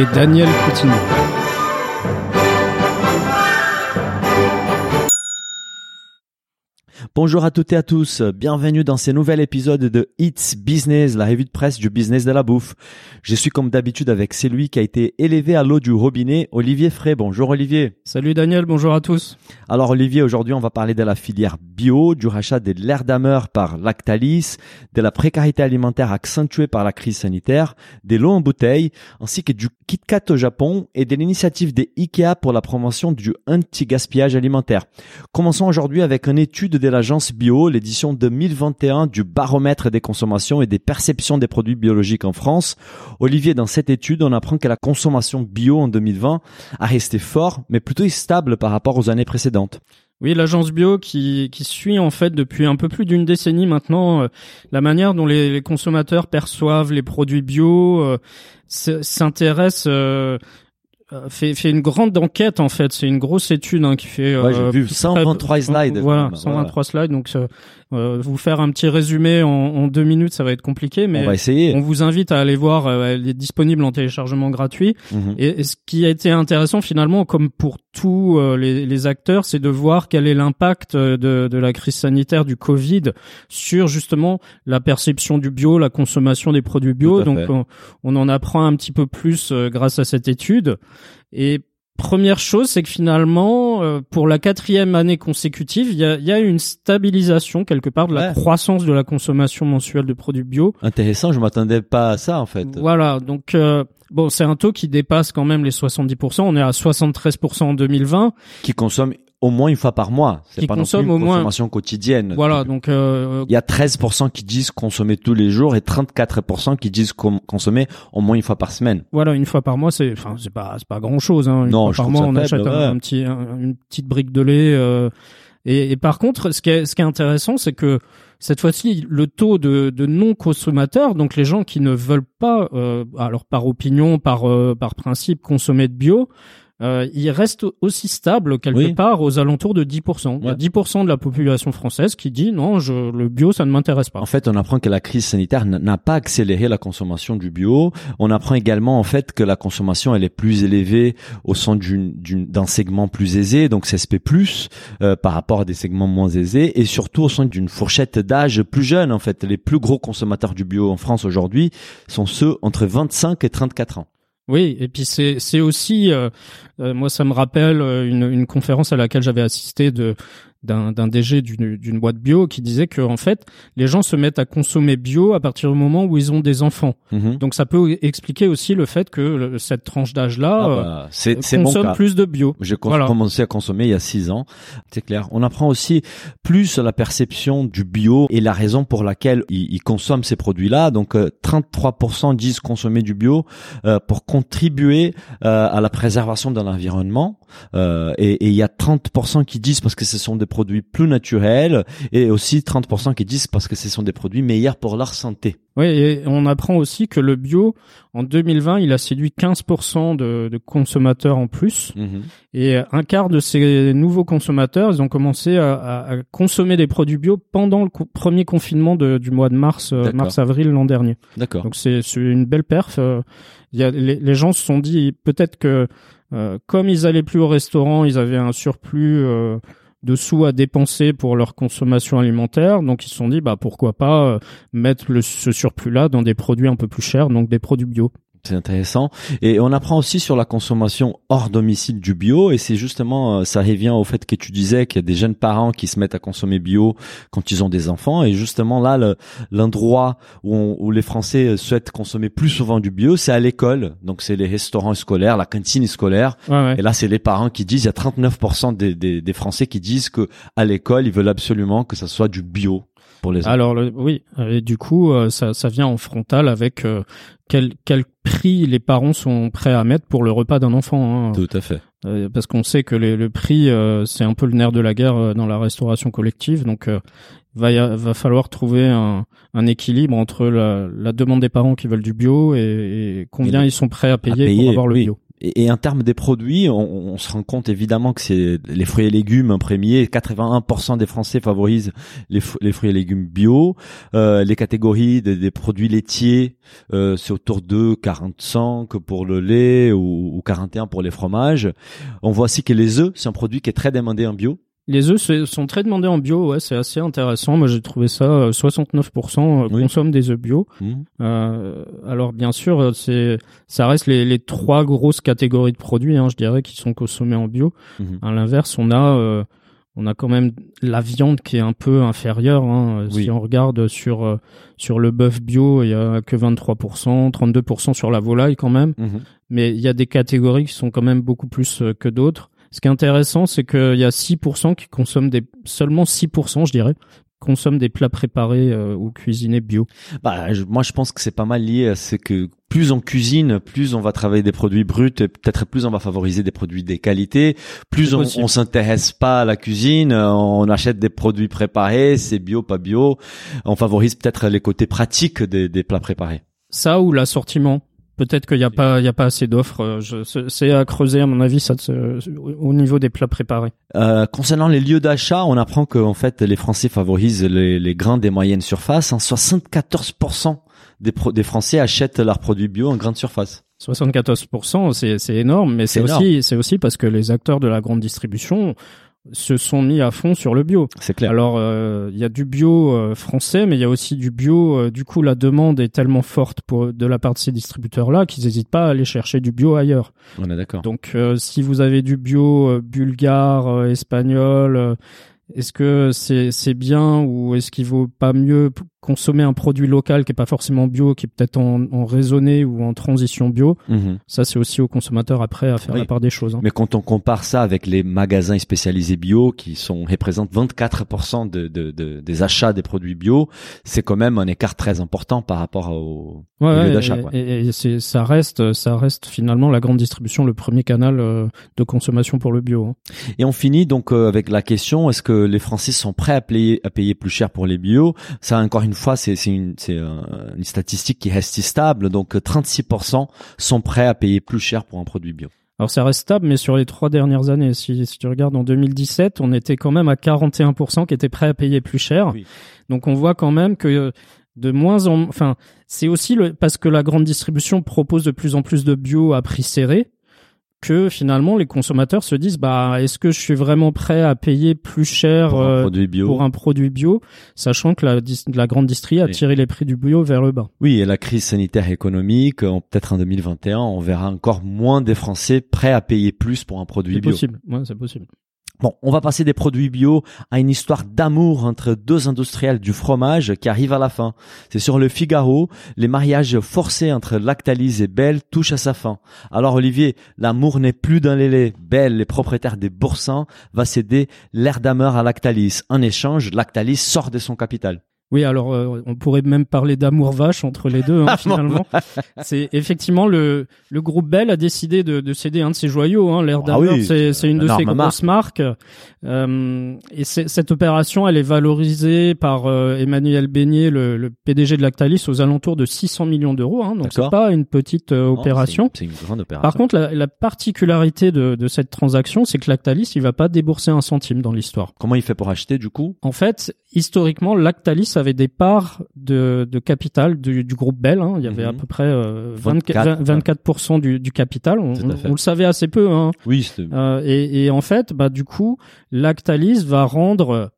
Et Daniel Coutinho. Bonjour à toutes et à tous, bienvenue dans ce nouvel épisode de It's Business, la revue de presse du business de la bouffe. Je suis comme d'habitude avec celui qui a été élevé à l'eau du robinet, Olivier Frey. Bonjour Olivier. Salut Daniel, bonjour à tous. Alors Olivier, aujourd'hui on va parler de la filière bio, du rachat de l'air d'Amer par Lactalis, de la précarité alimentaire accentuée par la crise sanitaire, des lots en bouteille, ainsi que du KitKat au Japon et de l'initiative des IKEA pour la promotion du anti-gaspillage alimentaire. Commençons aujourd'hui avec une étude de l'agence Bio, l'édition 2021 du baromètre des consommations et des perceptions des produits biologiques en France. Olivier, dans cette étude, on apprend que la consommation bio en 2020 a resté fort, mais plutôt stable par rapport aux années précédentes. Oui, l'agence bio qui, suit en fait depuis un peu plus d'une décennie maintenant euh, la manière dont les, consommateurs perçoivent les produits bio, euh, s'intéresse, euh, fait, fait une grande enquête en fait. C'est une grosse étude hein, qui fait. Ouais, j'ai euh, vu très- 123 slides. Voilà, Voilà. 123 slides. Donc, euh, vous faire un petit résumé en, en deux minutes, ça va être compliqué, mais on va essayer. on vous invite à aller voir. euh, elle est disponible en téléchargement gratuit. Mhm. Et, et ce qui a été intéressant finalement, comme pour tous euh, les, les acteurs, c'est de voir quel est l'impact euh, de, de la crise sanitaire du Covid sur justement la perception du bio, la consommation des produits bio. Donc on, on en apprend un petit peu plus grâce à cette étude. Et Première chose, c'est que finalement, euh, pour la quatrième année consécutive, il y a, y a une stabilisation quelque part de la Ouais. croissance de la consommation mensuelle de produits bio. Intéressant, je m'attendais pas à ça en fait. Voilà, donc euh, bon, c'est un taux qui dépasse quand même les 70%. On est à 73% en 2020. Qui consomme au moins une fois par mois. C'est Qui pas non plus consomme une au moins- consommation quotidienne. Voilà, donc euh, Il y a 13% qui disent consommer tous les jours et 34% qui disent consommer au moins une fois par semaine. voilà, une fois par mois, c'est enfin c'est pas c'est pas grand chose. Hein. Une Non, fois je par mois, on faible, achète un, ouais. un petit un- une petite brique de lait. euh, et, et par contre, ce qui est ce qui est intéressant, c'est que cette fois-ci, le taux de, de non consommateurs, donc les gens qui ne veulent pas, euh, alors par opinion, par euh, par principe, consommer de bio. Euh, il reste aussi stable quelque Oui. part aux alentours de 10%. Il y a Ouais. 10% de la population française qui dit non, je, le bio, ça ne m'intéresse pas. En fait, on apprend que la crise sanitaire n'a pas accéléré la consommation du bio. On apprend également en fait que la consommation elle est plus élevée au sein d'un segment plus aisé, donc CSP+, euh, par rapport à des segments moins aisés, et surtout au sein d'une fourchette d'âge plus jeune. En fait, les plus gros consommateurs du bio en France aujourd'hui sont ceux entre 25 et 34 ans. Oui, et puis c'est c'est aussi euh, moi ça me rappelle euh, une, une conférence à laquelle j'avais assisté de d'un DG d'une boîte bio qui disait que en fait les gens se mettent à consommer bio à partir du moment où ils ont des enfants. Mhm. Donc ça peut expliquer aussi le fait que le- cette tranche d'âge là Ah bah, c'est mon consomme plus de bio. J'ai Voilà. commencé à consommer il y a six ans, c'est clair. On apprend aussi plus la perception du bio et la raison pour laquelle ils, ils consomment ces produits-là. Donc, euh, 33% disent consommer du bio euh, pour contribuer euh, à la préservation de l'environnement. Euh, et il y a 30% qui disent parce que ce sont des produits plus naturels et aussi 30% qui disent parce que ce sont des produits meilleurs pour leur santé. Oui, et on apprend aussi que le bio en 2020 il a séduit 15% de, de consommateurs en plus. Et un quart de ces nouveaux consommateurs, ils ont commencé à, à- à consommer des produits bio pendant le co- premier confinement de- du mois de mars, euh, mars-avril l'an dernier. D'accord. Donc c'est une belle perf. euh, Il y a, les, les gens se sont dit peut-être que comme ils allaient plus au restaurant, ils avaient un surplus euh, de sous à dépenser pour leur consommation alimentaire. Donc ils se sont dit bah pourquoi pas euh, mettre ce surplus-là dans des produits un peu plus chers, donc des produits bio. C'est intéressant. Et on apprend aussi sur la consommation hors domicile du bio. Et c'est justement, euh, ça revient au fait que tu disais qu'il y a des jeunes parents qui se mettent à consommer bio quand ils ont des enfants. Et justement là, le- l'endroit où, on- où les Français souhaitent consommer plus souvent du bio, c'est à l'école. Donc c'est les restaurants scolaires, la cantine scolaire. Ouais, ouais. Et là, c'est les parents qui disent, il y a 39% des, des, des Français qui disent que à l'école, ils veulent absolument que ça soit du bio. Pour les Alors le- oui, et du coup euh, ça, ça vient en frontal avec euh, quel, quel prix les parents sont prêts à mettre pour le repas d'un enfant. hein. Tout à fait. Euh, parce qu'on sait que les- le prix euh, c'est un peu le nerf de la guerre euh, dans la restauration collective, donc va y a- va falloir trouver un, un équilibre entre la, la demande des parents qui veulent du bio et, et combien Et ils sont prêts à payer, payer, pour avoir le oui. bio. Et, en termes des produits, on, se rend compte évidemment que c'est les fruits et légumes en premier. 81% des Français favorisent les, fru- les fruits et légumes bio. Euh, les catégories des, des produits laitiers, euh, c'est autour de 45 pour le lait ou, ou 41 pour les fromages. On voit aussi que les œufs, c'est un produit qui est très demandé en bio. Les œufs sont très demandés en bio, ouais, c'est assez intéressant. Moi j'ai trouvé ça, euh, 69% Oui. consomment des œufs bio. Mhm. Euh, alors bien sûr, euh, c'est ça reste les, les trois grosses catégories de produits, hein, je dirais, qui sont consommés en bio. Mhm. À l'inverse, on a euh, on a quand même la viande qui est un peu inférieure. Hein. Oui. Si on regarde sur euh, sur le bœuf bio, il y a que 23%, 32% sur la volaille quand même. Mhm. Mais il y a des catégories qui sont quand même beaucoup plus euh, que d'autres. Ce qui est intéressant, c'est qu'il y a 6% qui consomment des seulement 6%, je dirais, consomment des plats préparés euh, ou cuisinés bio. Bah, je- moi, je pense que c'est pas mal lié à ce que plus on cuisine, plus on va travailler des produits bruts, et peut-être plus on va favoriser des produits des qualités, plus on, on s'intéresse pas à la cuisine, on achète des produits préparés, c'est bio, pas bio, on favorise peut-être les côtés pratiques des, des plats préparés. Ça ou l'assortiment. Peut-être qu'il n'y a pas, il y a pas assez d'offres. euh, je- C'est à creuser à mon avis ça au niveau des plats préparés. Euh, concernant les lieux d'achat, on apprend que en fait les Français favorisent les, les grains des moyennes surfaces. Hein, 74% des, pro- des Français achètent leurs produits bio en grande surface. 74%, c'est c'est énorme, mais c'est C'est aussi c'est aussi parce que les acteurs de la grande distribution se sont mis à fond sur le bio. C'est clair. Alors euh, il y a du bio euh, français, mais il y a aussi du bio. euh, du coup, la demande est tellement forte pour, de la part de ces distributeurs-là qu'ils n'hésitent pas à aller chercher du bio ailleurs. on est d'accord. Donc, euh, si vous avez du bio euh, bulgare, euh, espagnol, euh, est-ce que c'est bien ou est-ce qu'il vaut pas mieux consommer un produit local qui est pas forcément bio, qui est peut-être en, en raisonné ou en transition bio? Mhm. Ça, c'est aussi aux consommateurs après à faire Oui. la part des choses. hein. Mais quand on compare ça avec les magasins spécialisés bio qui sont représentent 24% de, de, de- des achats des produits bio, c'est quand même un écart très important par rapport au, Ouais, au lieu d'achat. et- ça reste ça reste finalement la grande distribution le premier canal euh, de consommation pour le bio. hein. Et on finit donc euh, avec la question est-ce que les Français sont prêts à payer à payer plus cher pour les bio Ça encore une fois c'est une euh, une statistique qui reste stable donc euh, 36% sont prêts à payer plus cher pour un produit bio. Alors ça reste stable, mais sur les trois dernières années, si, si tu regardes en 2017, on était quand même à 41% qui étaient prêts à payer plus cher. Oui. Donc on voit quand même que de moins en, enfin, c'est aussi le, parce que la grande distribution propose de plus en plus de bio à prix serré que finalement les consommateurs se disent bah est-ce que je suis vraiment prêt à payer plus cher Pour un euh, produit bio. pour un produit bio, sachant que la, grande distrie a Oui. tiré les prix du bio vers le bas. Oui, et la crise sanitaire économique, en- peut-être en 2021, on verra encore moins des Français prêts à payer plus pour un produit C'est bio. possible, ouais, c'est possible. Bon, on va passer des produits bio à une histoire d'amour entre deux industriels du fromage qui arrive à la fin. C'est sur le Figaro, les mariages forcés entre Lactalis et Belle touchent à sa fin. Alors Olivier, l'amour n'est plus dans les laits. Belle, les propriétaires des Boursins, va céder l'air d'ameur à Lactalis. En échange, Lactalis sort de son capital. Oui, alors euh, on pourrait même parler d'amour vache entre les deux, hein, finalement. C'est effectivement le le groupe Bell a décidé de, de céder un de ses joyaux. Hein, L'air Ah oui, c'est c'est une de ses grosses marques. Euh, et cette opération, elle est valorisée par euh, Emmanuel Beignet, le, le PDG de Lactalis, aux alentours de 600 millions d'euros. Hein, donc c'est pas une petite euh, Non, opération. C'est une, c'est une grande opération. Par contre, la, la particularité de, de cette transaction, c'est que Lactalis, il va pas débourser un centime dans l'histoire. Comment il fait pour acheter du coup? En fait, historiquement, Lactalis avait des parts de, de capital du, du groupe Bell. hein. Il y avait Mhm. à peu près euh, 24, 24, 24% du, du capital. On, le savait assez peu. Hein. Oui, Euh, et, et en fait, bah du coup, Lactalis va rendre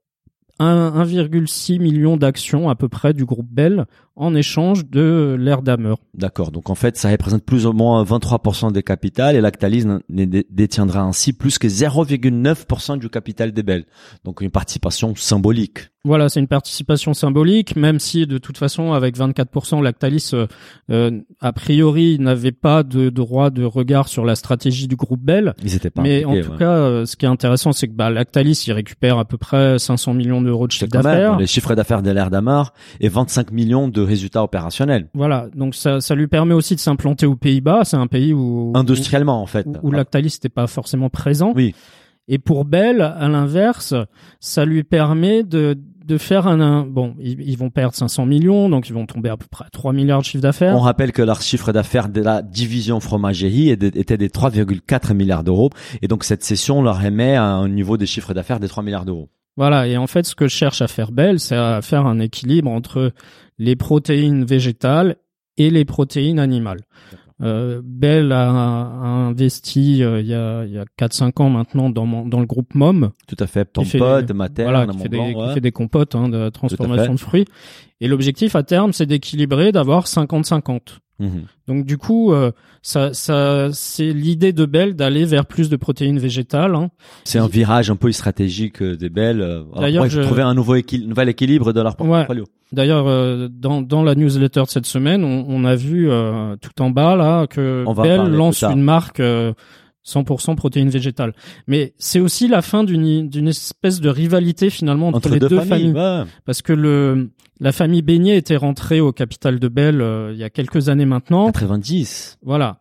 un- 1,6 million d'actions à peu près du groupe Bell en échange de l'air d'Hammer. D'accord. Donc en fait, ça représente plus ou moins 23% des capitales et Lactalis détiendra ainsi plus que 0,9% du capital des Belles. Donc une participation symbolique. Voilà, c'est une participation symbolique, même si de toute façon, avec 24%, Lactalis, euh, euh, a priori, n'avait pas de droit de regard sur la stratégie du groupe Bell. Ils étaient pas Mais en tout ouais. cas, euh, ce qui est intéressant, c'est que bah, Lactalis, il récupère à peu près 500 millions d'euros de chiffre d'affaires. les chiffres d'affaires de l'air d'Amar et 25 millions de résultats opérationnels. Voilà, donc ça, ça lui permet aussi de s'implanter aux Pays-Bas. C'est un pays où Industriellement, en fait. où, où Lactalis n'était pas forcément présent. Oui. Et pour Bell, à l'inverse, ça lui permet de de faire un, un- bon, ils, ils vont perdre 500 millions, donc ils vont tomber à peu près à 3 milliards de chiffre d'affaires. On rappelle que leur chiffre d'affaires de la division fromagerie était des 3,4 milliards d'euros. Et donc, cette session leur émet à un niveau de chiffre d'affaires des 3 milliards d'euros. Voilà, et en fait, ce que cherche à faire Bell, c'est à faire un équilibre entre les protéines végétales et les protéines animales. Euh, Bell a, a investi euh, il y a, il y a 4-5 ans maintenant dans, mon- dans le groupe MOM, Tout à fait. Materne, voilà, qui, fait des, qui ouais. fait des compotes hein, de transformation de fruits. Et l'objectif à terme, c'est d'équilibrer, d'avoir 50-50. Mhm. Donc du coup, euh, ça, ça, c'est l'idée de Bell d'aller vers plus de protéines végétales. hein. C'est un virage un peu stratégique euh, des belles. euh, D'ailleurs, je- trouver un nouveau équil- nouvel équilibre de leur portfolio. D'ailleurs, euh, dans, dans la newsletter de cette semaine, on, on a vu euh, tout en bas là que On Bell lance une marque euh, 100% protéines végétales. Mais c'est aussi la fin d'une d'une espèce de rivalité finalement entre, Entre les deux, deux, familles. Parce que le la famille Beignet était rentrée au capital de Bell euh, il y a quelques années maintenant. 90. Voilà.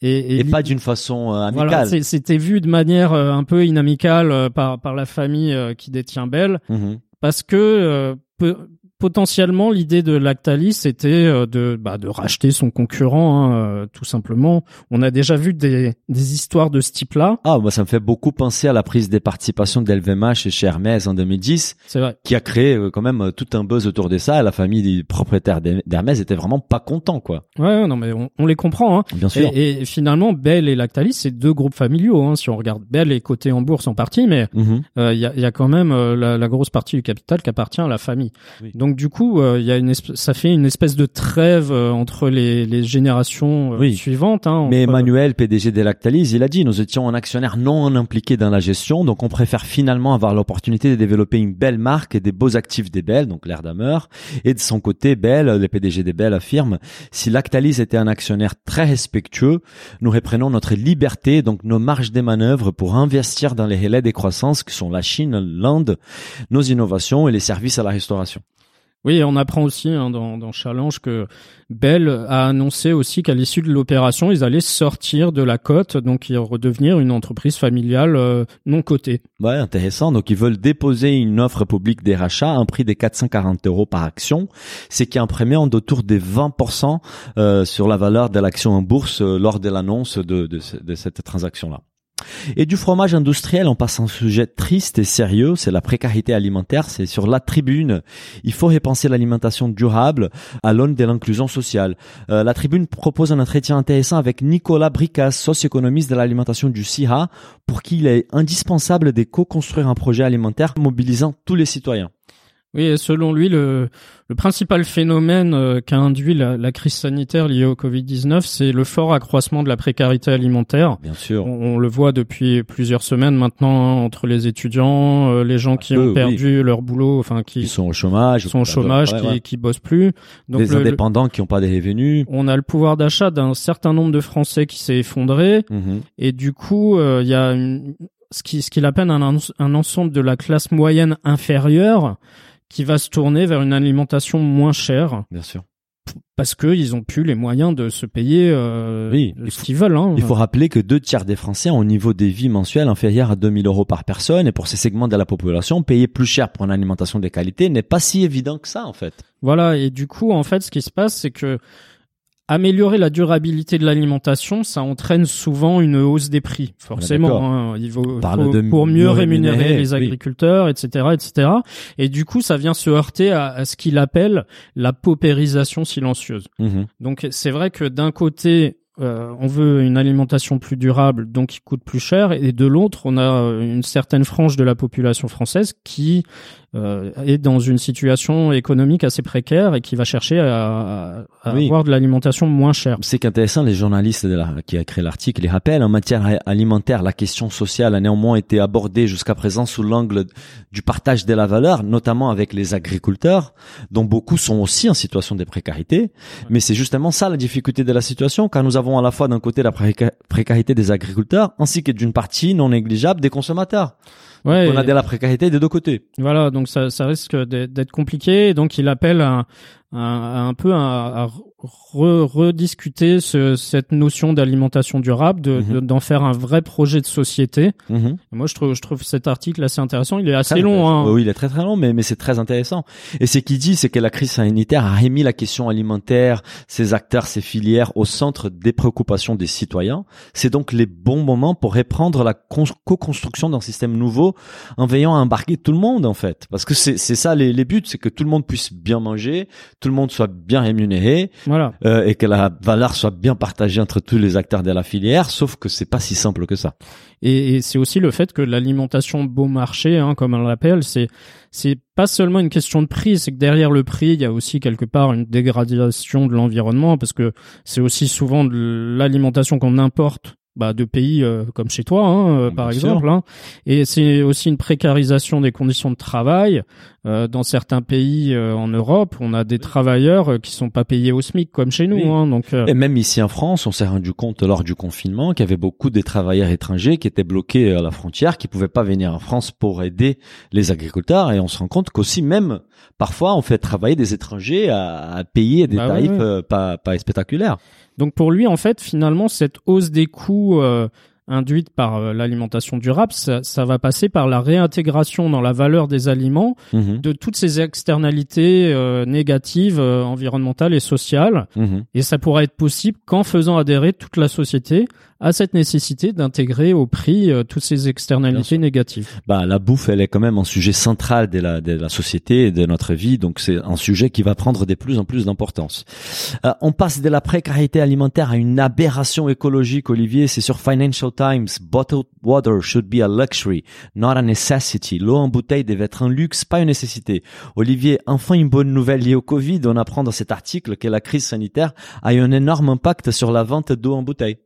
Et, Et, pas d'une façon euh, amicale. voilà, c'était vu de manière euh, un peu inamicale euh, par par la famille euh, qui détient Bell Mhm. parce que euh, peu- potentiellement l'idée de Lactalis c'était euh, de bah, de racheter son concurrent hein, euh, tout simplement. On a déjà vu des des histoires de ce type-là, Ah, moi, ça me fait beaucoup penser à la prise des participations d'LVMH chez Hermès en 2010, c'est vrai. qui a créé euh, quand même tout un buzz autour de ça. La famille des propriétaires d'Her- d'Hermès était vraiment pas content, quoi. Ouais, non mais on, on les comprend hein. Bien sûr. Et, et finalement Bell et Lactalis c'est deux groupes familiaux hein. Si on regarde Bell est coté en bourse en partie mais Mhm. Euh, il y, a, il y a quand même euh, la, la grosse partie du capital qui appartient à la famille. Oui. Donc du coup, euh, il y a une ça fait une espèce de trêve euh, entre les, les générations euh, Oui. suivantes. Hein, Mais entre- Emmanuel, PDG des Lactalis, il a dit, nous étions un actionnaire non impliqué dans la gestion, donc on préfère finalement avoir l'opportunité de développer une belle marque et des beaux actifs des Bell, donc l'air d'Amer. Et de son côté, Bell, le PDG des Bell affirme, si Lactalis était un actionnaire très respectueux, nous reprenons notre liberté, donc nos marges des manœuvres pour investir dans les relais des croissances que sont la Chine, l'Inde, nos innovations et les services à la restauration. Oui, on apprend aussi hein, dans, Challenge que Bell a annoncé aussi qu'à l'issue de l'opération, ils allaient sortir de la cote, donc ils redevenir une entreprise familiale euh, non cotée. Ouais, intéressant. Donc, ils veulent déposer une offre publique des rachats à un prix de 440 euros par action, ce qui est premium d'autour des 20% euh, sur la valeur de l'action en bourse euh, lors de l'annonce de, de, ce- de cette transaction-là. Et du fromage industriel, on passe à un sujet triste et sérieux, c'est la précarité alimentaire. C'est sur la tribune. Il faut repenser l'alimentation durable à l'aune de l'inclusion sociale. Euh, la tribune propose un entretien intéressant avec Nicolas Bricas, socio-économiste de l'alimentation du CIRA, pour qui il est indispensable de co-construire un projet alimentaire mobilisant tous les citoyens. Oui, et selon lui, le, le principal phénomène euh, qu'a induit la, la crise sanitaire liée au Covid-19, c'est le fort accroissement de la précarité alimentaire. Bien sûr. On, on le voit depuis plusieurs semaines maintenant hein, entre les étudiants, euh, les gens qui peu, ont perdu leur boulot, enfin qui Ils sont au chômage. sont au chômage, Ouais, qui, ouais. qui bossent plus. Donc des le- indépendants qui n'ont pas de revenus. on a le pouvoir d'achat d'un certain nombre de Français qui s'est effondré Mhm. et du coup euh, il y a une- ce qui ce qu'il appelle un, un ensemble de la classe moyenne inférieure qui va se tourner vers une alimentation moins chère Bien sûr. parce que ils ont plus les moyens de se payer euh, Oui, ce qu'ils veulent. Hein. Il faut rappeler que deux tiers des Français ont un niveau de vie mensuel inférieur à 2000 euros par personne et pour ces segments de la population, payer plus cher pour une alimentation de qualité n'est pas si évident que ça en fait. Voilà, et du coup, en fait, ce qui se passe, c'est que améliorer la durabilité de l'alimentation, ça entraîne souvent une hausse des prix, forcément. Hein, il faut, de pour mieux rémunérer, rémunérer, les oui. agriculteurs, etc., etc. Et du coup, ça vient se heurter à, à ce qu'il appelle la paupérisation silencieuse. Mhm. Donc, c'est vrai que d'un côté, euh, on veut une alimentation plus durable, donc qui coûte plus cher, et de l'autre, on a euh, une certaine frange de la population française qui euh, est dans une situation économique assez précaire et qui va chercher à, à Oui. avoir de l'alimentation moins chère. C'est qu'intéressant, les journalistes de la- qui a créé l'article les rappellent. En matière alimentaire, la question sociale a néanmoins été abordée jusqu'à présent sous l'angle du partage de la valeur, notamment avec les agriculteurs, dont beaucoup sont aussi en situation de précarité. Mais c'est justement ça la difficulté de la situation, car nous avons à la fois d'un côté la préca- précarité des agriculteurs, ainsi que d'une partie non négligeable des consommateurs. Ouais, On a de la précarité des deux côtés. Voilà, donc ça, ça risque d'être d'être compliqué. Et donc il appelle à, à- à un peu à, à re- rediscuter ce- cette notion d'alimentation durable, de- Mhm. de- d'en faire un vrai projet de société. Mhm. Moi, je trouve, je trouve cet article assez intéressant. Il est assez Très long. Hein. Oui, il est très très long, mais, mais c'est très intéressant. Et ce qu'il dit, c'est que la crise sanitaire a remis la question alimentaire, ses acteurs, ses filières au centre des préoccupations des citoyens. C'est donc les bons moments pour reprendre la con- co-construction d'un système nouveau en veillant à embarquer tout le monde, en fait. Parce que c'est c'est ça les, les buts, c'est que tout le monde puisse bien manger, tout le monde soit bien rémunéré Voilà. euh, et que la valeur soit bien partagée entre tous les acteurs de la filière, sauf que c'est pas si simple que ça. Et, et c'est aussi le fait que l'alimentation bon marché, hein, comme on l'appelle, c'est c'est pas seulement une question de prix, c'est que derrière le prix, il y a aussi quelque part une dégradation de l'environnement, parce que c'est aussi souvent de l'alimentation qu'on importe. Bah, de pays euh, comme chez toi, hein, euh, par sûr. exemple, hein. et c'est aussi une précarisation des conditions de travail. Euh, dans certains pays euh, en Europe, on a des travailleurs qui sont pas payés au SMIC comme chez nous, Oui. hein, donc Et même ici en France, on s'est rendu compte lors du confinement qu'il y avait beaucoup de travailleurs étrangers qui étaient bloqués à la frontière, qui pouvaient pas venir en France pour aider les agriculteurs. Et on se rend compte qu'aussi même, parfois, on fait travailler des étrangers à, à payer des Bah tarifs euh, pas, pas spectaculaires. Donc pour lui, en fait, finalement, cette hausse des coûts euh, induite par euh, l'alimentation durable, ça, ça va passer par la réintégration dans la valeur des aliments Mhm, de toutes ces externalités euh, négatives, environnementales et sociales. mhm. Et ça pourra être possible qu'en faisant adhérer toute la société à cette nécessité d'intégrer au prix euh, toutes ces externalités négatives. Bah, la bouffe, elle est quand même un sujet central de la, de la société et de notre vie. Donc, c'est un sujet qui va prendre de plus en plus d'importance. Euh, on passe de la précarité alimentaire à une aberration écologique, Olivier. C'est sur Financial Times. Bottled water should be a luxury, not a necessity. L'eau en bouteille devait être un luxe, pas une nécessité. Olivier, enfin une bonne nouvelle liée au Covid. On apprend dans cet article que la crise sanitaire a eu un énorme impact sur la vente d'eau en bouteille.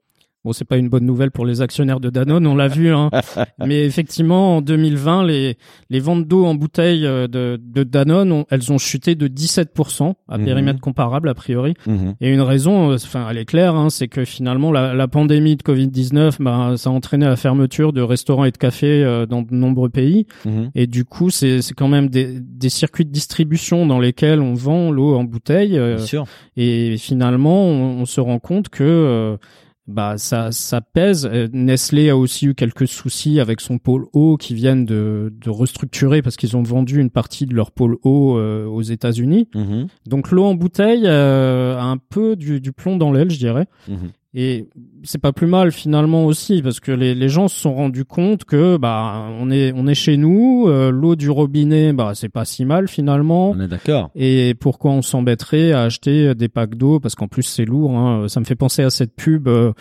Bon, c'est pas une bonne nouvelle pour les actionnaires de Danone, on l'a vu. Hein. Mais effectivement, en 2020, les, les ventes d'eau en bouteille euh, de, de Danone, ont- elles ont chuté de 17%, à Mhm. périmètre comparable a priori. Mhm. Et une raison, euh, enfin, elle est claire, hein, c'est que finalement, la, la pandémie de Covid-19, bah, ça a entraîné la fermeture de restaurants et de cafés euh, dans de nombreux pays. Mhm. Et du coup, c'est c'est quand même des, des circuits de distribution dans lesquels on vend l'eau en bouteille. euh, Bien sûr. et finalement, on, on se rend compte que euh, bah ça ça pèse. Euh, Nestlé a aussi eu quelques soucis avec son pôle eau qui viennent de, de restructurer parce qu'ils ont vendu une partie de leur pôle eau euh, aux États-Unis. Mhm. Donc l'eau en bouteille euh, a un peu du, du plomb dans l'aile, je dirais. Mhm. Et c'est pas plus mal finalement aussi parce que les, les gens se sont rendus compte que bah on est on est chez nous, euh, l'eau du robinet bah c'est pas si mal finalement. On est d'accord. Et pourquoi on s'embêterait à acheter des packs d'eau? Parce qu'en plus c'est lourd. Hein. Ça me fait penser à cette pub euh,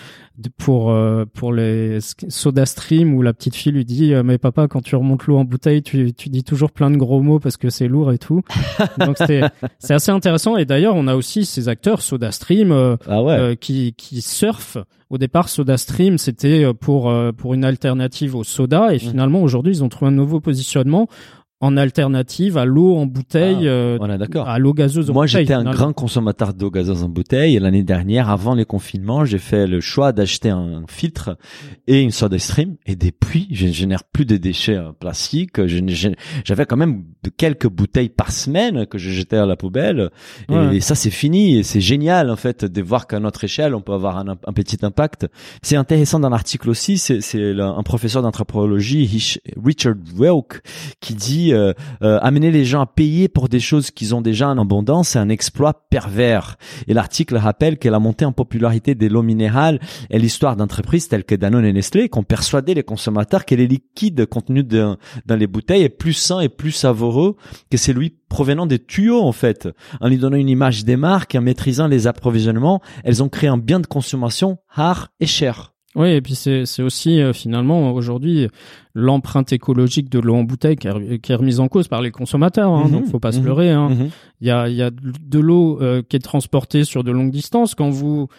pour euh, pour les Soda Stream où la petite fille lui dit euh, mais papa quand tu remontes l'eau en bouteille tu tu dis toujours plein de gros mots parce que c'est lourd et tout. Donc c'est c'est assez intéressant et d'ailleurs on a aussi ces acteurs Soda Stream euh, Ah ouais. euh, qui qui surfent. Au départ, SodaStream, c'était euh, pour euh, pour une alternative au soda, et finalement aujourd'hui, ils ont trouvé un nouveau positionnement en alternative à l'eau en bouteille, Ah, euh, d'accord. à l'eau gazeuse en Moi, bouteille. j'étais un finalement. grand consommateur d'eau gazeuse en bouteille. Et l'année dernière, avant les confinements, j'ai fait le choix d'acheter un filtre et une soda stream. Et depuis, je ne génère plus de déchets euh, plastiques. Je je- J'avais quand même quelques bouteilles par semaine que je jetais à la poubelle. Et, Ouais. ça, c'est fini. Et c'est génial, en fait, de voir qu'à notre échelle, on peut avoir un, un petit impact. C'est intéressant dans l'article aussi. C'est un professeur d'anthropologie, Richard Welk, qui dit euh, euh, amener les gens à payer pour des choses qu'ils ont déjà en abondance, c'est un exploit pervers. Et l'article rappelle que la montée en popularité des lots minérales est l'histoire d'entreprises telles que Danone et Nestlé qui ont persuadé les consommateurs que les liquides contenus dans les bouteilles est plus sain et plus savoureux que celui provenant des tuyaux en fait. En lui donnant une image des marques et en maîtrisant les approvisionnements, elles ont créé un bien de consommation rare et cher. Oui, et puis c'est c'est aussi euh, finalement aujourd'hui l'empreinte écologique de l'eau en bouteille qui est, qui est, remise en cause par les consommateurs. Hein, donc faut pas se mhm, leurrer. Hein. mhm. Il y a il y a de l'eau euh, qui est transportée sur de longues distances. Quand vous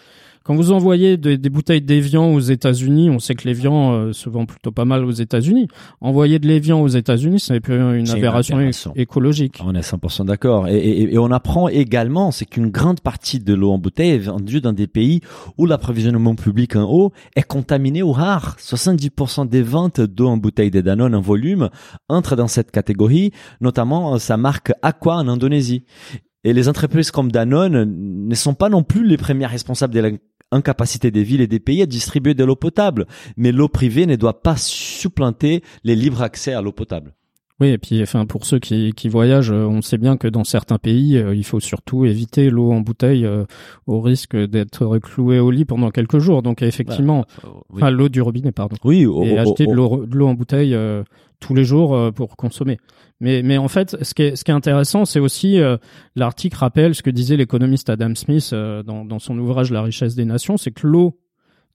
quand vous envoyez des, des bouteilles d'évian aux États-Unis, on sait que l'évian euh, se vend plutôt pas mal aux États-Unis. Envoyer de l'évian aux États-Unis, c'est plus une C'est une aberration, aberration. écologique. On est 100% d'accord. Et, et- et on apprend également, c'est qu'une grande partie de l'eau en bouteille est vendue dans des pays où l'approvisionnement public en eau est contaminé ou rare. 70% des ventes d'eau en bouteille des Danone en volume entrent dans cette catégorie, notamment euh, sa marque Aqua en Indonésie. Et les entreprises comme Danone ne sont pas non plus les premières responsables de la incapacité des villes et des pays à distribuer de l'eau potable. Mais l'eau privée ne doit pas supplanter les libres accès à l'eau potable. Oui, et puis enfin pour ceux qui, qui voyagent, euh, on sait bien que dans certains pays, euh, il faut surtout éviter l'eau en bouteille euh, au risque d'être cloué au lit pendant quelques jours. Donc effectivement, Oui. enfin l'eau du robinet, pardon. Oui, au- et au- acheter l'eau de l'eau en bouteille euh, tous les jours euh, pour consommer. Mais mais en fait, ce qui est ce qui est intéressant, c'est aussi euh, l'article rappelle ce que disait l'économiste Adam Smith euh, dans dans son ouvrage La richesse des nations, c'est que l'eau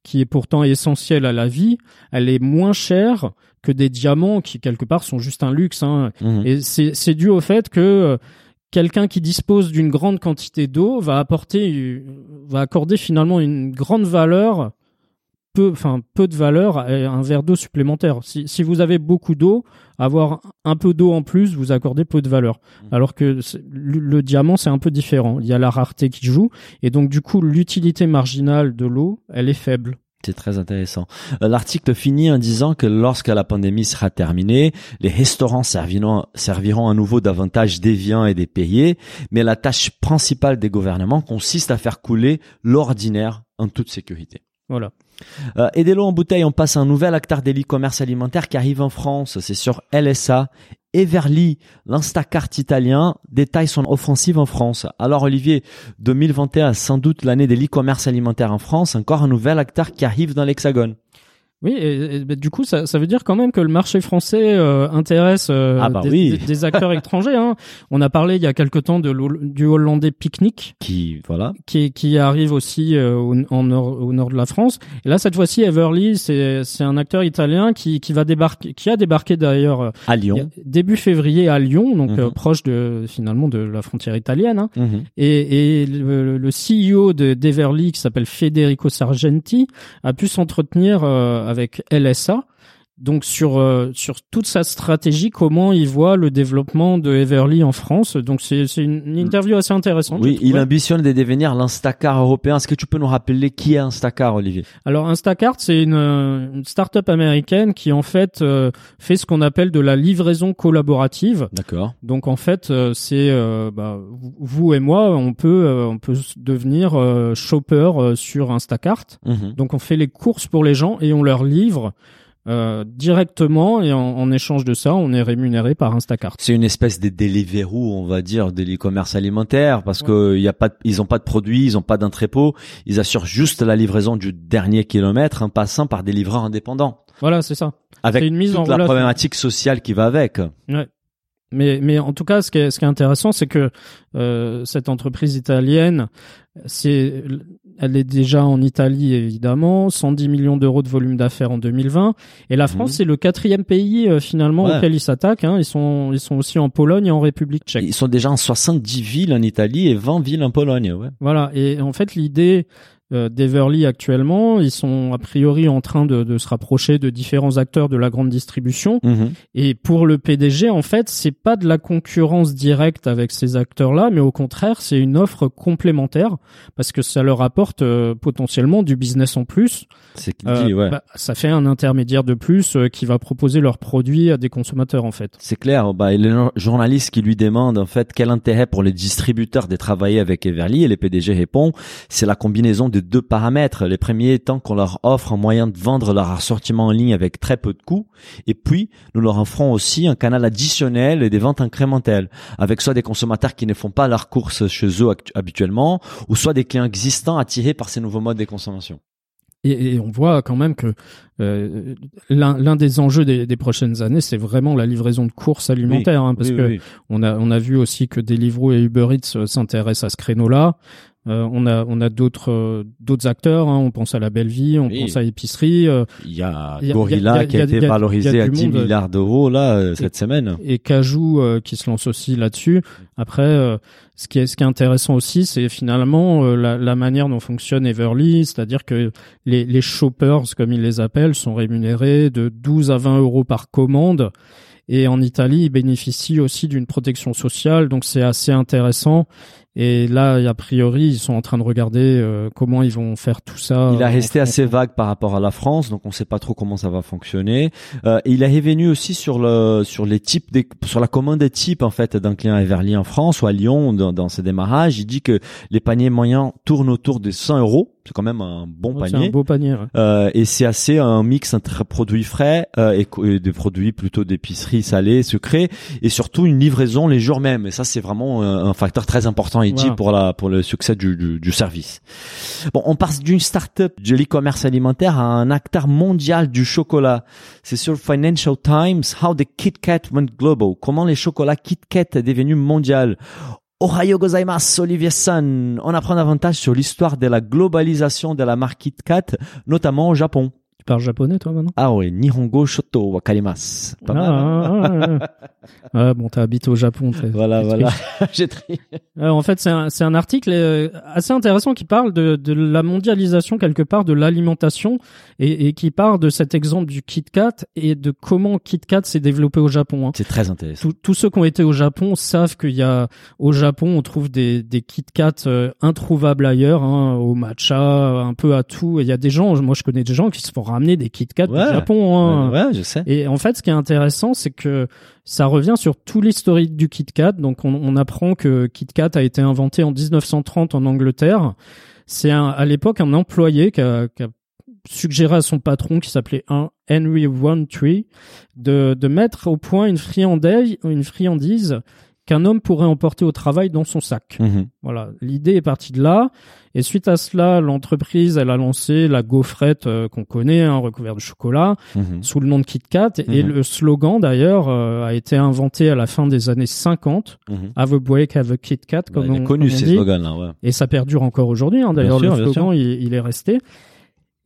qui est pourtant essentielle à la vie, elle est moins chère que des diamants qui quelque part sont juste un luxe. Hein. Mhm. Et c'est dû au fait que euh, quelqu'un qui dispose d'une grande quantité d'eau va apporter, euh, va accorder finalement une grande valeur, peu, enfin peu de valeur à un verre d'eau supplémentaire. Si, si vous avez beaucoup d'eau, avoir un peu d'eau en plus, vous accordez peu de valeur. Alors que le diamant c'est un peu différent. Il y a la rareté qui joue, et donc du coup l'utilité marginale de l'eau, elle est faible. C'est très intéressant. Euh, L'article finit en disant que lorsque la pandémie sera terminée, les restaurants serviront, serviront à nouveau davantage des viands et des payés, mais la tâche principale des gouvernements consiste à faire couler l'ordinaire en toute sécurité. Voilà. Euh, l'eau en bouteille, on passe à un nouvel acteur de l'e-commerce alimentaire qui arrive en France. C'est sur LSA. Everly, l'Instacart italien, détaille son offensive en France. Alors Olivier, 2021 sans doute l'année de l'e-commerce alimentaire en France, encore un nouvel acteur qui arrive dans l'Hexagone. Oui, et, et, bah, du coup, ça, ça veut dire quand même que le marché français euh, intéresse euh, Ah bah des, oui. des- des acteurs étrangers. Hein. On a parlé il y a quelque temps de du hollandais Picnic, Qui, voilà. qui, qui arrive aussi euh, au, en nord, au nord de la France. Et là, cette fois-ci, Everly, c'est un acteur italien qui, qui va débarquer, qui a débarqué d'ailleurs À Lyon. début février à Lyon, donc Mhm. proche de finalement de la frontière italienne. Hein. Mhm. Et, et le, le CEO de d'Everly, qui s'appelle Federico Sargenti, a pu s'entretenir avec LSA. Donc sur euh, sur toute sa stratégie, comment il voit le développement de Everly en France. Donc c'est c'est une, interview assez intéressante. Oui, il ambitionne de devenir l'Instacar européen. Est-ce que tu peux nous rappeler qui est Instacar, Olivier? Alors Instacart, c'est une, une start-up américaine qui en fait euh, fait ce qu'on appelle de la livraison collaborative. D'accord. Donc en fait, euh, c'est euh, bah, vous- et moi, on peut euh, on peut devenir euh, shopper euh, sur Instacart. Mhm. Donc on fait les courses pour les gens et on leur livre euh, directement et en, en échange de ça, on est rémunéré par Instacart. C'est une espèce de Deliveroo, on va dire, de l'e-commerce alimentaire, parce que il y a pas, de- ils ont pas de produits, ils ont pas d'entrepôt, ils assurent juste la livraison du dernier kilomètre en passant par des livreurs indépendants, Voilà, c'est ça. avec C'est une mise toute en la relation. problématique sociale qui va avec. Mais mais en tout cas, ce qui est ce qui est intéressant, c'est que euh, cette entreprise italienne, c'est elle est déjà en Italie évidemment, 110 millions d'euros de volume d'affaires en 2020, et la France Mhm. c'est le quatrième pays euh, finalement Ouais. auquel ils s'attaquent. Hein. Ils sont ils sont aussi en Pologne et en République tchèque. Ils sont déjà en 70 villes en Italie et 20 villes en Pologne, ouais. Voilà. Et en fait, l'idée euh, d'Everly actuellement, ils sont a priori en train de, de se rapprocher de différents acteurs de la grande distribution. Mhm. Et pour le PDG, en fait, c'est pas de la concurrence directe avec ces acteurs-là, mais au contraire, c'est une offre complémentaire parce que ça leur apporte euh, potentiellement du business en plus. C'est Euh, dit, ouais. bah, ça fait un intermédiaire de plus euh, qui va proposer leurs produits à des consommateurs, en fait. C'est clair. Bah, et le journaliste qui lui demande en fait quel intérêt pour les distributeurs de travailler avec Everly et les PDG répond c'est la combinaison de de deux paramètres. Les premiers étant qu'on leur offre un moyen de vendre leur assortiment en ligne avec très peu de coûts. Et puis, nous leur offrons aussi un canal additionnel et des ventes incrémentelles, avec soit des consommateurs qui ne font pas leurs courses chez eux habituellement, ou soit des clients existants attirés par ces nouveaux modes de consommation. Et, on voit quand même que euh, l'un des enjeux des, prochaines années, c'est vraiment la livraison de courses alimentaires, hein, parce que on a on a vu aussi que Deliveroo et Uber Eats euh, s'intéressent à ce créneau-là. Euh, on a on a d'autres euh, d'autres acteurs. Hein. On pense à la Belle Vie, on pense à épicerie. Euh. Il y a Gorilla qui a, été valorisé à 10 milliards d'euros là cette semaine. Et Cajou qui se lance aussi là-dessus. Après, ce qui est ce qui est intéressant aussi, c'est finalement la, la, manière dont fonctionne Everly, c'est-à-dire que les, les shoppers, comme ils les appellent, sont rémunérés de 12 à 20 euros par commande. Et en Italie, ils bénéficient aussi d'une protection sociale, donc c'est assez intéressant. Et là, a priori, ils sont en train de regarder euh, comment ils vont faire tout ça. Il a resté assez vague par rapport à la France, donc on ne sait pas trop comment ça va fonctionner. Euh, il est revenu aussi sur le sur les types des, sur la commande des types en fait d'un client Everly en France ou à Lyon dans, dans ses démarrages. Il dit que les paniers moyens tournent autour des 100 euros c'est quand même un bon panier. C'est un beau panier. Euh, et c'est assez un mix entre produits frais euh, et, des produits plutôt d'épicerie salée, sucrée, et surtout une livraison les jours même. Et ça, c'est vraiment euh, un, facteur très important pour la pour le succès du, du, du service. Bon, on passe d'une start-up de l'e-commerce alimentaire à un acteur mondial du chocolat. C'est sur Financial Times How the Kit Kat went global. Comment les chocolats Kit Kat est devenu mondial. Ohio gozaimasu, Olivier San. On apprend davantage sur l'histoire de la globalisation de la marque KitKat, notamment au Japon parles japonais, toi, maintenant? Ah oui, Nihongo Shoto Wakarimasu. Pas ah, mal. Hein. Ah, ah, bon, t'as habité au Japon. Voilà, voilà. J'ai tri. Euh, en fait, c'est un, c'est un article euh, assez intéressant qui parle de, de la mondialisation quelque part de l'alimentation et, et qui parle de cet exemple du KitKat et de comment KitKat s'est développé au Japon. Hein. C'est très intéressant. Tous, ceux qui ont été au Japon savent qu'il y a au Japon, on trouve des, des KitKat euh, introuvables ailleurs, hein, au matcha, un peu à tout. Il y a des gens, moi je connais des gens qui se font amener des Kit Kat du Japon. Hein. Ouais, je sais. Et en fait, ce qui est intéressant, c'est que ça revient sur tout l'historique du Kit Kat. Donc, on, on, apprend que Kit Kat a été inventé en 1930 en Angleterre. C'est à l'époque un employé qui a, qui a suggéré à son patron qui s'appelait Henry One-Tree de, de mettre au point une friandise, une friandise qu'un homme pourrait emporter au travail dans son sac. Mhm. Voilà, l'idée est partie de là. Et suite à cela, l'entreprise, elle a lancé la gaufrette euh, qu'on connaît, hein, recouverte de chocolat, mhm. sous le nom de KitKat. Et mhm. le slogan, d'ailleurs, euh, a été inventé à la fin des années 50. Have a break, have a KitKat, comme on, connu ces slogans-là. Ouais. Et ça perdure encore aujourd'hui. Hein, d'ailleurs, le slogan, il, est resté.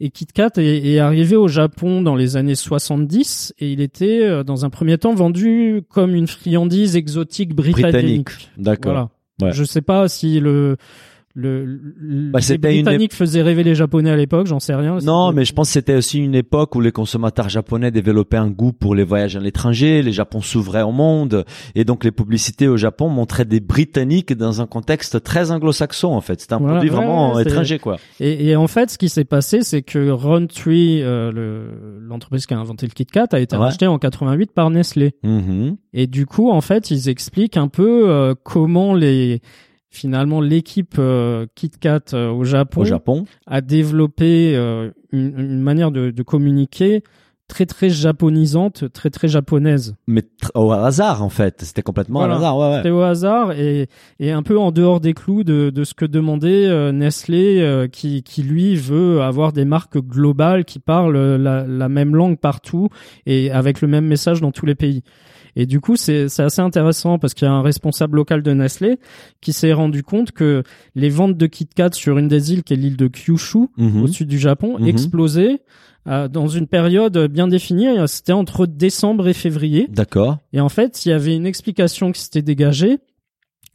Et KitKat est, est, arrivé au Japon dans les années 70 et il était euh, dans un premier temps vendu comme une friandise exotique britannique. britannique. D'accord. Voilà. Ouais. Je sais pas si le le, bah, les Britanniques faisaient rêver les Japonais à l'époque, j'en sais rien. Non, mais je pense que c'était aussi une époque où les consommateurs japonais développaient un goût pour les voyages à l'étranger, les Japon s'ouvraient au monde, et donc les publicités au Japon montraient des Britanniques dans un contexte très anglo-saxon en fait. C'était un produit vraiment étranger quoi. Et, et, en fait, ce qui s'est passé, c'est que Ron Tree, euh, l'entreprise qui a inventé le KitKat, a été racheté en 88 par Nestlé. Mm-hmm. Et du coup, en fait, ils expliquent un peu euh, comment les finalement l'équipe euh, KitKat euh, au, Japon au Japon a développé euh, une, une, manière de, de, communiquer très très japonisante, très très japonaise. Mais au hasard en fait, c'était complètement au hasard. Ouais, ouais. C'était au hasard et, et un peu en dehors des clous de, de ce que demandait Nestlé, qui, qui lui veut avoir des marques globales qui parlent la, la même langue partout et avec le même message dans tous les pays. Et du coup, c'est assez intéressant parce qu'il y a un responsable local de Nestlé qui s'est rendu compte que les ventes de KitKat sur une des îles, qui est l'île de Kyushu, mhm. au sud du Japon, mhm. explosaient euh, dans une période bien définie. C'était entre décembre et février. D'accord. Et en fait, il y avait une explication qui s'était dégagée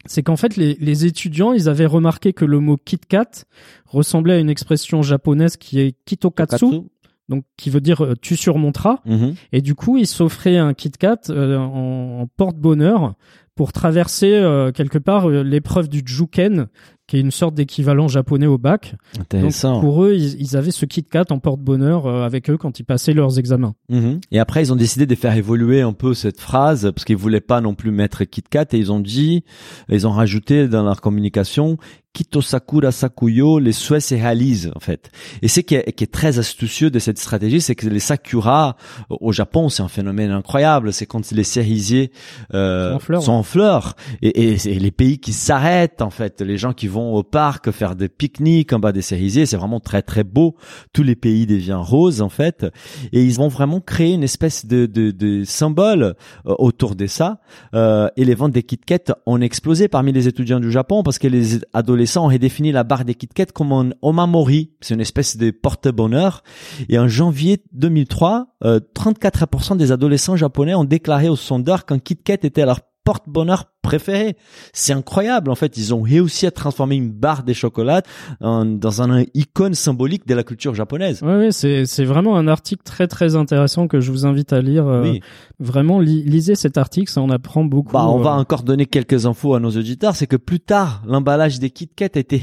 c'est qu'en fait les, les, étudiants ils avaient remarqué que le mot KitKat ressemblait à une expression japonaise qui est kitokatsu, donc qui veut dire euh, tu surmonteras. Mhm. Et du coup, il s'offrait un Kit Kat euh, en, porte-bonheur pour traverser euh, quelque part l'épreuve du Juken, qui est une sorte d'équivalent japonais au bac. Intéressant. Donc pour eux, ils, avaient ce Kit Kat en porte-bonheur avec eux quand ils passaient leurs examens. Mhm. Et après, ils ont décidé de faire évoluer un peu cette phrase parce qu'ils voulaient pas non plus mettre Kit Kat et ils ont dit, ils ont rajouté dans leur communication Kitosakura Sakuyo, les souhaits se réalisent en fait. Et ce qui est, qui est très astucieux de cette stratégie, c'est que les sakura au Japon, c'est un phénomène incroyable. C'est quand les cerisiers euh, Sont en fleurs, sont en fleurs. Et, les pays qui s'arrêtent en fait, les gens qui vont au parc faire des pique-niques en bas des cerisiers, c'est vraiment très très beau. Tous les pays deviennent roses en fait, et ils vont vraiment créer une espèce de, de, de symbole euh, autour de ça. Euh, et les ventes des Kit Kat ont explosé parmi les étudiants du Japon parce que les adolescents ont redéfini la barre des Kit Kat comme un omamori, c'est une espèce de porte-bonheur. Et en janvier 2003, euh, 34% des adolescents japonais ont déclaré au sondeur qu'un Kit Kat était leur porte-bonheur préféré. C'est incroyable. En fait, ils ont réussi à transformer une barre des chocolats en- dans un icône symbolique de la culture japonaise. Ouais, ouais, c'est c'est vraiment un article très très intéressant que je vous invite à lire. euh, Oui. Vraiment, li- lisez cet article, ça en apprend beaucoup. Bah, on va euh, encore donner quelques infos à nos auditeurs. C'est que plus tard, l'emballage des Kit Kat a été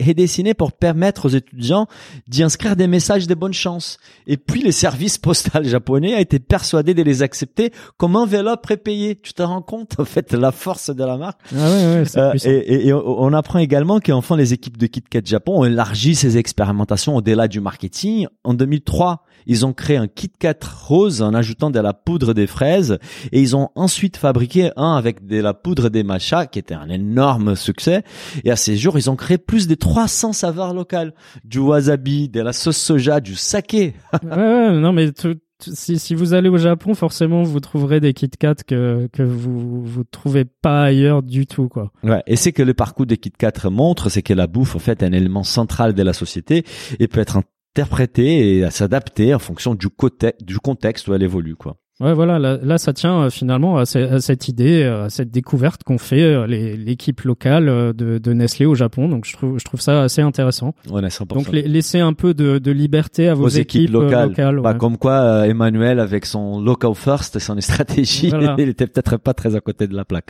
redessiné pour permettre aux étudiants d'y inscrire des messages de bonne chance. Et puis, les services postaux japonais a été persuadé de les accepter comme enveloppe prépayée. Tu te rends compte, fait, la force de la marque? Ah ouais, ouais, Euh, et, et- et on apprend également qu'enfin les équipes de KitKat Japon ont élargi ces expérimentations au-delà du marketing. En 2003, ils ont créé un KitKat rose en ajoutant de la poudre des fraises et ils ont ensuite fabriqué un avec de la poudre des matcha qui était un énorme succès. Et à ces jours, ils ont créé plus de 300 saveurs locales. Du wasabi, de la sauce soja, du saké. ouais, ouais, non, mais tout- si, si vous allez au Japon, forcément, vous trouverez des Kit Kat que, que vous vous trouvez pas ailleurs du tout, quoi. Ouais, et c'est que le parcours des Kit Kat montre, c'est que la bouffe, en fait, est un élément central de la société et peut être interprété et s'adapter en fonction du, côté, du contexte où elle évolue, quoi. Ouais, voilà, là, là ça tient euh, finalement à, ce- à cette idée, euh, à cette découverte qu'ont fait euh, l'équipe locale euh, de, de Nestlé au Japon. Donc, je trouve, je trouve ça assez intéressant. On est 100%. Donc, la- laissez un peu de, de liberté à vos, aux équipes, euh, locales. locales, Bah, ouais. comme quoi, Emmanuel, avec son local first et son stratégie, Voilà. il était peut-être pas très à côté de la plaque.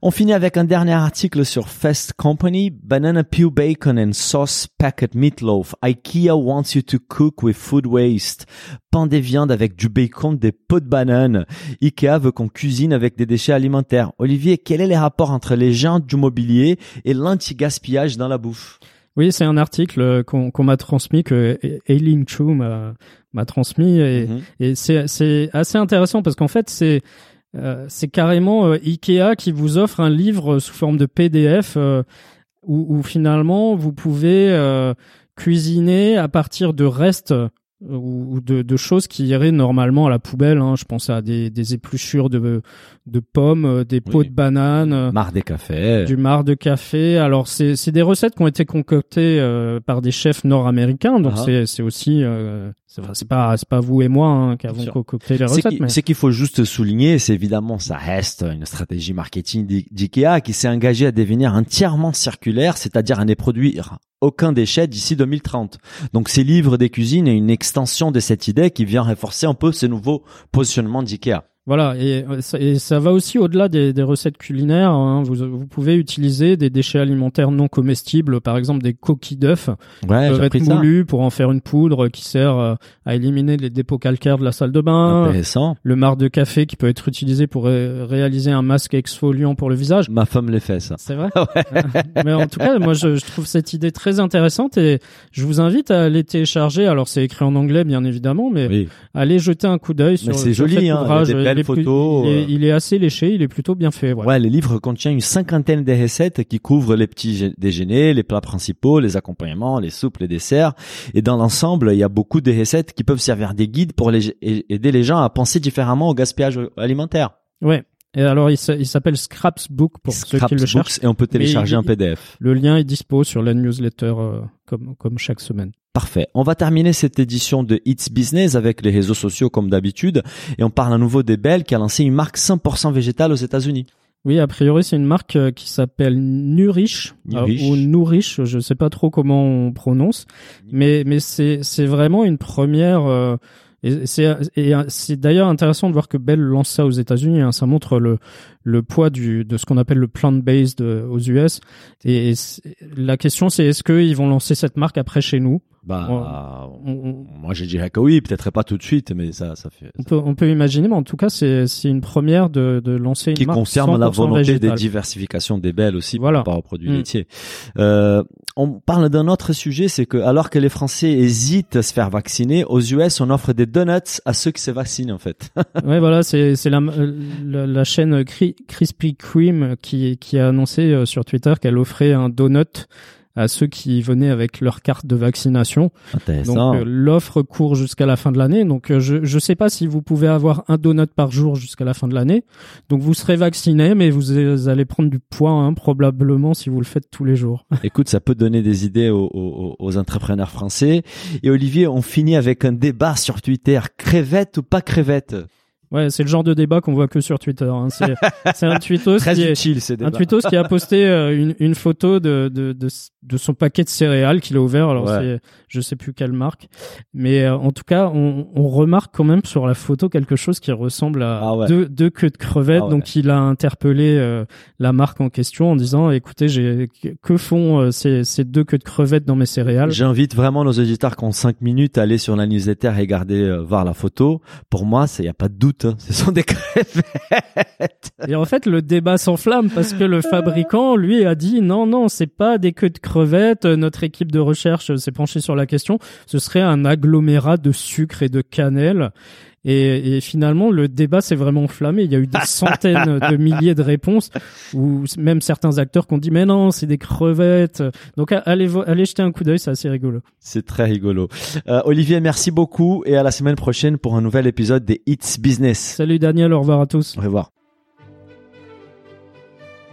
On finit avec un dernier article sur Fest Company. Banana peel bacon and sauce packet meatloaf. IKEA wants you to cook with food waste. Pain des viandes avec du bacon, des pots de banane. IKEA veut qu'on cuisine avec des déchets alimentaires. Olivier, quel est le rapport entre les gens du mobilier et l'anti-gaspillage dans la bouffe? Oui, c'est un article euh, qu'on m'a transmis, que Aileen Chu m'a transmis. Et, Mhm. et c'est assez intéressant parce qu'en fait, c'est euh, carrément euh, Ikea qui vous offre un livre sous forme de PDF euh, où, où finalement vous pouvez cuisiner à partir de restes ou ou de, de choses qui iraient normalement à la poubelle. Hein. Je pense à des, des épluchures de, de pommes, euh, des pots Oui. de bananes, euh, Marre des cafés. du marc de café. Alors c'est c'est des recettes qui ont été concoctées euh, par des chefs nord-américains, donc Ah. c'est c'est aussi euh, c'est pas c'est pas vous et moi hein, qui avons concocté les recettes. c'est qu'il faut juste souligner, c'est évidemment, ça reste une stratégie marketing d'I- d'IKEA qui s'est engagée à devenir entièrement circulaire, c'est-à-dire à ne produire aucun déchet d'ici 2030. Donc ces livres des cuisines est une extension de cette idée qui vient renforcer un peu ce nouveau positionnement d'IKEA. Voilà, et, euh, ça- et ça va aussi au-delà des, des recettes culinaires. hein. Vous, vous pouvez utiliser des déchets alimentaires non comestibles, par exemple des coquilles d'œufs, Ouais, peuvent j'ai être moulues pour en faire une poudre qui sert euh, à éliminer les dépôts calcaires de la salle de bain. Intéressant. Le marc de café qui peut être utilisé pour ré- réaliser un masque exfoliant pour le visage. Ma femme les fait ça. C'est vrai? Mais en tout cas, moi, je, je trouve cette idée très intéressante et je vous invite à aller télécharger. Alors, c'est écrit en anglais, bien évidemment, mais Oui. allez jeter un coup d'œil sur. c'est joli, hein, belles photos, il, est, euh. il est assez léché, il est plutôt bien fait. Ouais. Ouais, le livre contient une cinquantaine de recettes qui couvrent les petits déjeuners, les plats principaux, les accompagnements, les soupes, les desserts. Et dans l'ensemble, il y a beaucoup de recettes qui peuvent servir des guides pour les- aider les gens à penser différemment au gaspillage alimentaire. Ouais. Et alors, il s'a- il s'appelle Scraps Book pour ceux qui le cherchent. Et on peut télécharger un PDF. Le lien est dispo sur la newsletter euh, comme comme chaque semaine. Parfait. On va terminer cette édition de It's Business avec les réseaux sociaux comme d'habitude. Et on parle à nouveau des Bell qui a lancé une marque 100% végétale aux États-Unis. Oui, a priori, c'est une marque euh, qui s'appelle Nourish, euh, Nourish. ou Nourish, je sais pas trop comment on prononce, mais mais c'est c'est vraiment une première. euh, et c'est et c'est d'ailleurs intéressant de voir que Bell lance ça aux États-Unis. hein, ça montre le le poids du de ce qu'on appelle le plant-based euh, aux US. Et, la question, c'est est-ce qu'ils vont lancer cette marque après chez nous? Bah, On- on- moi je dirais que oui, peut-être pas tout de suite, mais ça, ça fait. On peut, on peut imaginer, mais en tout cas, c'est c'est une première de, de lancer une qui marque concerne la 100% volonté végétale. diversification des belles aussi Voilà. par rapport aux produits Mm. laitiers. Euh, on parle d'un autre sujet, c'est que alors que les Français hésitent à se faire vacciner, aux US on offre des donuts à ceux qui se vaccinent en fait. Ouais, voilà, c'est c'est la, la, la chaîne Cri- Krispy Kreme qui qui a annoncé euh, sur Twitter qu'elle offrait un donut à ceux qui venaient avec leur carte de vaccination. Donc euh, l'offre court jusqu'à la fin de l'année. Donc euh, je je sais pas si vous pouvez avoir un donut par jour jusqu'à la fin de l'année. Donc vous serez vacciné, mais vous euh, allez prendre du poids hein, probablement si vous le faites tous les jours. Écoute, ça peut donner des idées aux, aux- aux entrepreneurs français. Et Olivier, on finit avec un débat sur Twitter crevette ou pas crevette? Ouais, c'est le genre de débat qu'on voit que sur Twitter. hein. C'est un tweetos Très qui est, utile ces un tweetos qui a posté euh, une, une photo de, de, de, de son paquet de céréales qu'il a ouvert. Alors Ouais. c'est, je sais plus quelle marque, mais euh, en tout cas, on, on remarque quand même sur la photo quelque chose qui ressemble à Ah ouais. deux, deux queues de crevettes. Ah ouais. Donc il a interpellé euh, la marque en question en disant, écoutez, j'ai que font euh, ces, ces deux queues de crevettes dans mes céréales? J'invite vraiment nos auditeurs qui ont 5 minutes à aller sur la newsletter et regarder, euh, voir la photo. Pour moi, il n'y a pas de doute. hein. Ce sont des crevettes. Et en fait, le débat s'enflamme parce que le fabricant, lui, a dit non, non, c'est pas des queues de crevettes. Notre équipe de recherche s'est penchée sur la question. Ce serait un agglomérat de sucre et de cannelle. Et, et finalement, le débat s'est vraiment enflammé. Il y a eu des centaines de milliers de réponses, ou même certains acteurs qui ont dit mais non, c'est des crevettes. Donc allez, allez jeter un coup d'œil, c'est assez rigolo. C'est très rigolo. Euh, Olivier, merci beaucoup et à la semaine prochaine pour un nouvel épisode des Hits Business. Salut Daniel, au revoir à tous. Au revoir.